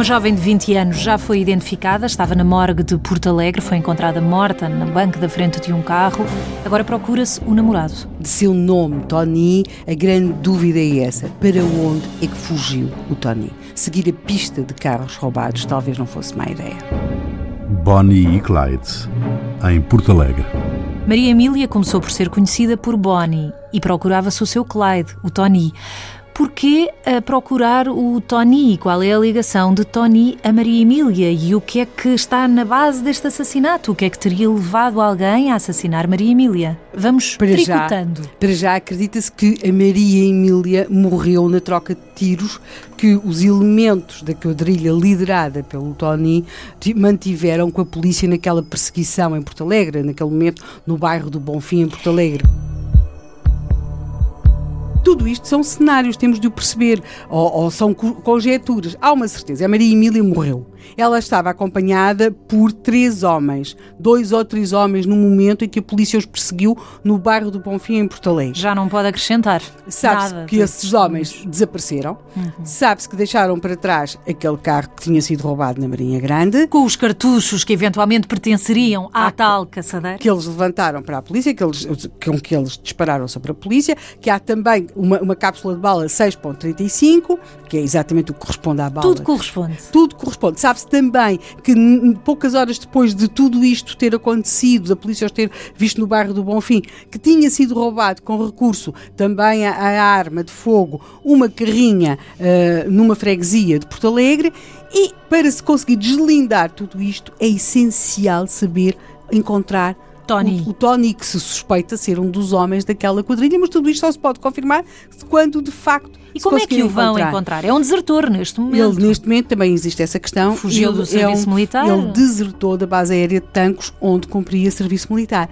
Uma jovem de 20 anos já foi identificada, estava na morgue de Porto Alegre, foi encontrada morta na banca da frente de um carro. Agora procura-se o namorado. De seu nome, Tony, a grande dúvida é essa: para onde é que fugiu o Tony? Seguir a pista de carros roubados talvez não fosse má ideia. Bonnie e Clyde, em Porto Alegre. Maria Emília começou por ser conhecida por Bonnie e procurava-se o seu Clyde, o Tony. Porquê a procurar o Tony? Qual é a ligação de Tony a Maria Emília? E o que é que está na base deste assassinato? O que é que teria levado alguém a assassinar Maria Emília? Vamos para tricotando. Já, para já acredita-se que a Maria Emília morreu na troca de tiros que os elementos da quadrilha liderada pelo Tony mantiveram com a polícia naquela perseguição em Porto Alegre, naquele momento no bairro do Bonfim, em Porto Alegre. Tudo isto são cenários, temos de o perceber, ou, ou são conjecturas. Há uma certeza, a Maria Emília morreu. Ela estava acompanhada por três homens, dois ou três homens no momento em que a polícia os perseguiu no bairro do Bonfim, em Porto Alegre. Já não pode acrescentar. Sabe-se que esses homens desapareceram, uhum. sabe-se que deixaram para trás aquele carro que tinha sido roubado na Marinha Grande. Com os cartuchos que eventualmente pertenceriam à ah, tal caçadeira. Que eles levantaram para a polícia, que eles, com que eles dispararam sobre a polícia, que há também uma, uma cápsula de bala 6.35, que é exatamente o que corresponde à bala. Tudo corresponde. Tudo corresponde. Sabe-se também que poucas horas depois de tudo isto ter acontecido, da polícia os ter visto no bairro do Bonfim, que tinha sido roubado com recurso também à, arma de fogo uma carrinha uh, numa freguesia de Porto Alegre e para se conseguir deslindar tudo isto é essencial saber encontrar Tony. O, o, Tony, que se suspeita ser um dos homens daquela quadrilha, mas tudo isto só se pode confirmar quando de facto. E como é que o vão encontrar. encontrar? É um desertor neste momento. Ele, neste momento, também existe essa questão. Fugiu ele do serviço é um, militar? Ele desertou da base aérea de Tancos, onde cumpria serviço militar.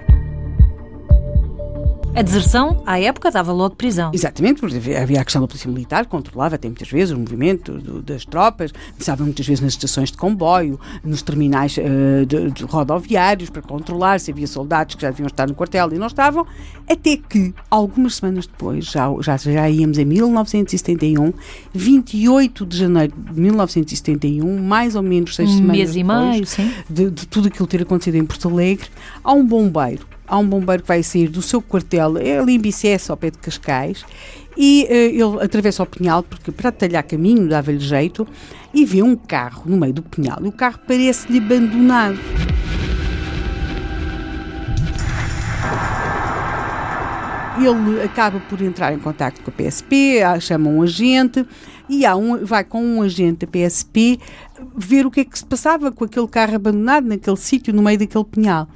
A deserção, à época, dava logo prisão. Exatamente, porque havia a questão da polícia militar, controlava até muitas vezes o movimento do, das tropas, estava muitas vezes nas estações de comboio, nos terminais uh, de, de rodoviários, para controlar se havia soldados que já deviam estar no quartel e não estavam, até que, algumas semanas depois, já, já, já íamos em 1971, 28 de janeiro de 1971, mais ou menos seis um semanas mês depois, e meio, sim. De, de tudo aquilo ter acontecido em Porto Alegre, há um bombeiro há um bombeiro que vai sair do seu quartel, é ali em Bicesse, ao pé de Cascais, e uh, ele atravessa o pinhal, porque para talhar caminho dava-lhe jeito, e vê um carro no meio do pinhal, e o carro parece-lhe abandonado. Ele acaba por entrar em contato com a PSP, chama um agente e há um, vai com um agente da PSP ver o que é que se passava com aquele carro abandonado naquele sítio, no meio daquele pinhal.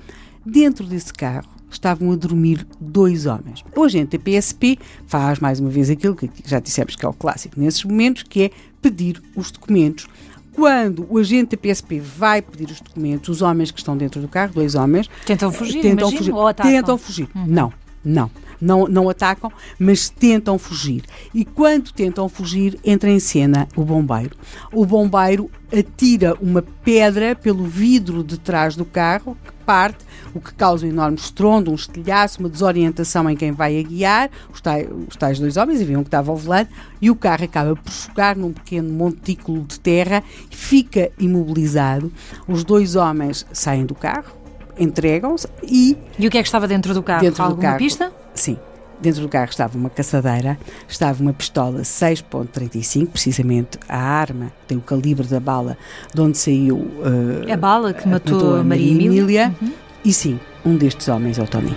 Dentro desse carro estavam a dormir dois homens. O agente da PSP faz mais uma vez aquilo que já dissemos que é o clássico nesses momentos, que é pedir os documentos. Quando o agente da PSP vai pedir os documentos, os homens que estão dentro do carro, dois homens, tentam fugir, tentam imagino, fugir, ou atacam. tentam fugir. Uhum. Não, não não, não atacam, mas tentam fugir. E quando tentam fugir, entra em cena o bombeiro. O bombeiro atira uma pedra pelo vidro de trás do carro, parte, o que causa um enorme estrondo, um estilhaço, uma desorientação em quem vai a guiar, os tais, os tais dois homens, e viam que estava ao volante, e o carro acaba por chocar num pequeno montículo de terra, fica imobilizado. Os dois homens saem do carro, entregam-se e. E o que é que estava dentro do carro? Dentro Alguma do carro, pista? Sim. Dentro do carro estava uma caçadeira, estava uma pistola 6.35, precisamente a arma, tem o calibre da bala de onde saiu uh, a bala que matou, matou a Maria Emília, Emília uhum. e sim, um destes homens é o Tony.